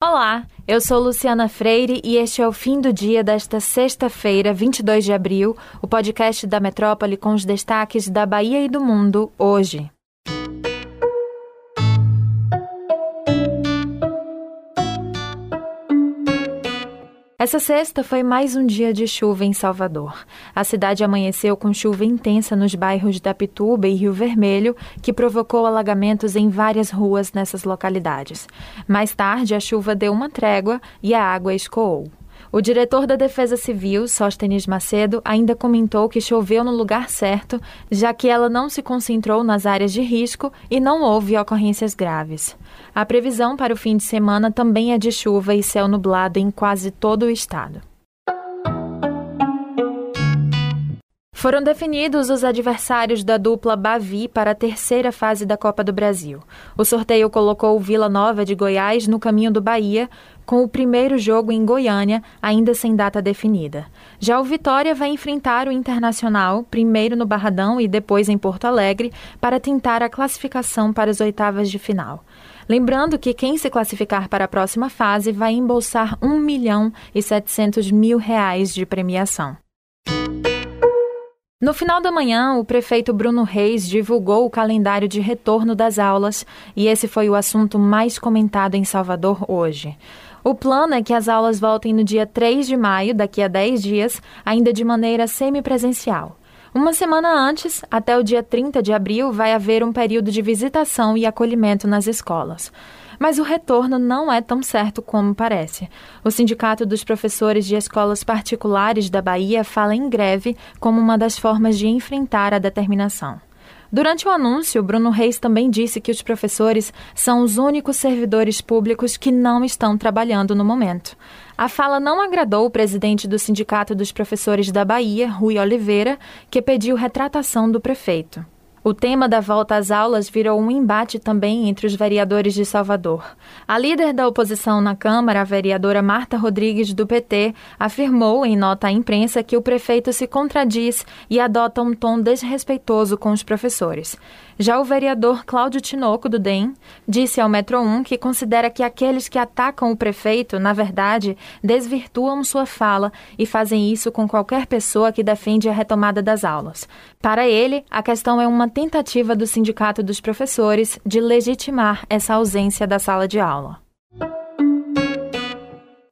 Olá, eu sou Luciana Freire e este é o fim do dia desta sexta-feira, 22 de abril, o podcast da Metrópole com os destaques da Bahia e do mundo hoje. Essa sexta foi mais um dia de chuva em Salvador. A cidade amanheceu com chuva intensa nos bairros da Pituba e Rio Vermelho, que provocou alagamentos em várias ruas nessas localidades. Mais tarde, a chuva deu uma trégua e a água escoou. O diretor da Defesa Civil, Sóstenes Macedo, ainda comentou que choveu no lugar certo, já que ela não se concentrou nas áreas de risco e não houve ocorrências graves. A previsão para o fim de semana também é de chuva e céu nublado em quase todo o estado. Foram definidos os adversários da dupla Bavi para a terceira fase da Copa do Brasil. O sorteio colocou o Vila Nova de Goiás no caminho do Bahia, com o primeiro jogo em Goiânia, ainda sem data definida. Já o Vitória vai enfrentar o Internacional, primeiro no Barradão e depois em Porto Alegre, para tentar a classificação para as oitavas de final. Lembrando que quem se classificar para a próxima fase vai embolsar 1 milhão e 700 mil reais de premiação. No final da manhã, o prefeito Bruno Reis divulgou o calendário de retorno das aulas e esse foi o assunto mais comentado em Salvador hoje. O plano é que as aulas voltem no dia 3 de maio, daqui a 10 dias, ainda de maneira semipresencial. Uma semana antes, até o dia 30 de abril, vai haver um período de visitação e acolhimento nas escolas. Mas o retorno não é tão certo como parece. O Sindicato dos Professores de Escolas Particulares da Bahia fala em greve como uma das formas de enfrentar a determinação. Durante o anúncio, Bruno Reis também disse que os professores são os únicos servidores públicos que não estão trabalhando no momento. A fala não agradou o presidente do Sindicato dos Professores da Bahia, Rui Oliveira, que pediu retratação do prefeito. O tema da volta às aulas virou um embate também entre os vereadores de Salvador. A líder da oposição na Câmara, a vereadora Marta Rodrigues, do PT, afirmou em nota à imprensa que o prefeito se contradiz e adota um tom desrespeitoso com os professores. Já o vereador Cláudio Tinoco, do DEM, disse ao Metro 1 que considera que aqueles que atacam o prefeito, na verdade, desvirtuam sua fala e fazem isso com qualquer pessoa que defende a retomada das aulas. Para ele, a questão é uma tentativa do Sindicato dos Professores de legitimar essa ausência da sala de aula.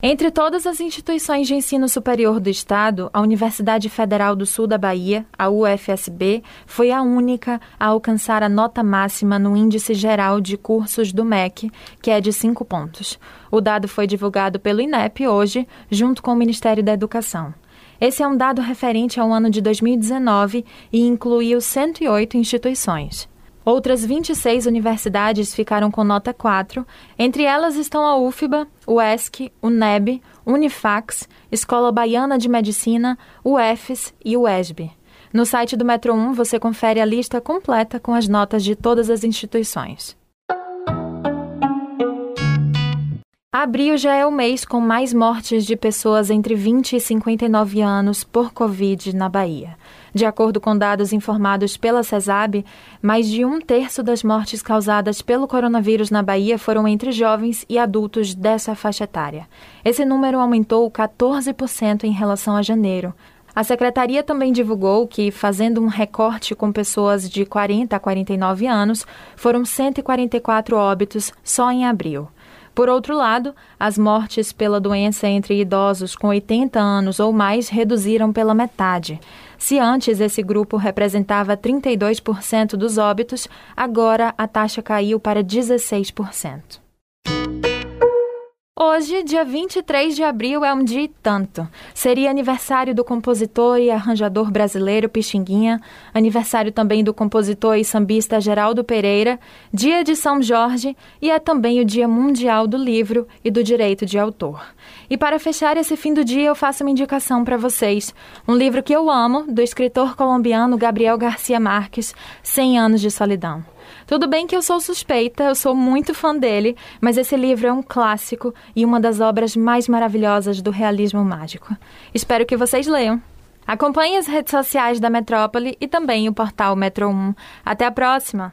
Entre todas as instituições de ensino superior do Estado, a Universidade Federal do Sul da Bahia, a UFSB, foi a única a alcançar a nota máxima no Índice Geral de Cursos do MEC, que é de 5 pontos. O dado foi divulgado pelo INEP hoje, junto com o Ministério da Educação. Esse é um dado referente ao ano de 2019 e incluiu 108 instituições. Outras 26 universidades ficaram com nota 4, entre elas estão a UFBA, o ESC, o NEB, Unifax, Escola Baiana de Medicina, o EFES e o ESB. No site do Metro 1 você confere a lista completa com as notas de todas as instituições. Abril já é o mês com mais mortes de pessoas entre 20 e 59 anos por Covid na Bahia. De acordo com dados informados pela CESAB, mais de um terço das mortes causadas pelo coronavírus na Bahia foram entre jovens e adultos dessa faixa etária. Esse número aumentou 14% em relação a janeiro. A secretaria também divulgou que, fazendo um recorte com pessoas de 40 a 49 anos, foram 144 óbitos só em abril. Por outro lado, as mortes pela doença entre idosos com 80 anos ou mais reduziram pela metade. Se antes esse grupo representava 32% dos óbitos, agora a taxa caiu para 16%. Hoje, dia 23 de abril, é um dia e tanto. Seria aniversário do compositor e arranjador brasileiro Pixinguinha, aniversário também do compositor e sambista Geraldo Pereira, dia de São Jorge e é também o Dia Mundial do Livro e do Direito de Autor. E para fechar esse fim do dia, eu faço uma indicação para vocês. Um livro que eu amo, do escritor colombiano Gabriel Garcia Marques, Cem Anos de Solidão. Tudo bem que eu sou suspeita, eu sou muito fã dele, mas esse livro é um clássico e uma das obras mais maravilhosas do realismo mágico. Espero que vocês leiam. Acompanhe as redes sociais da Metrópole e também o portal Metro 1. Até a próxima!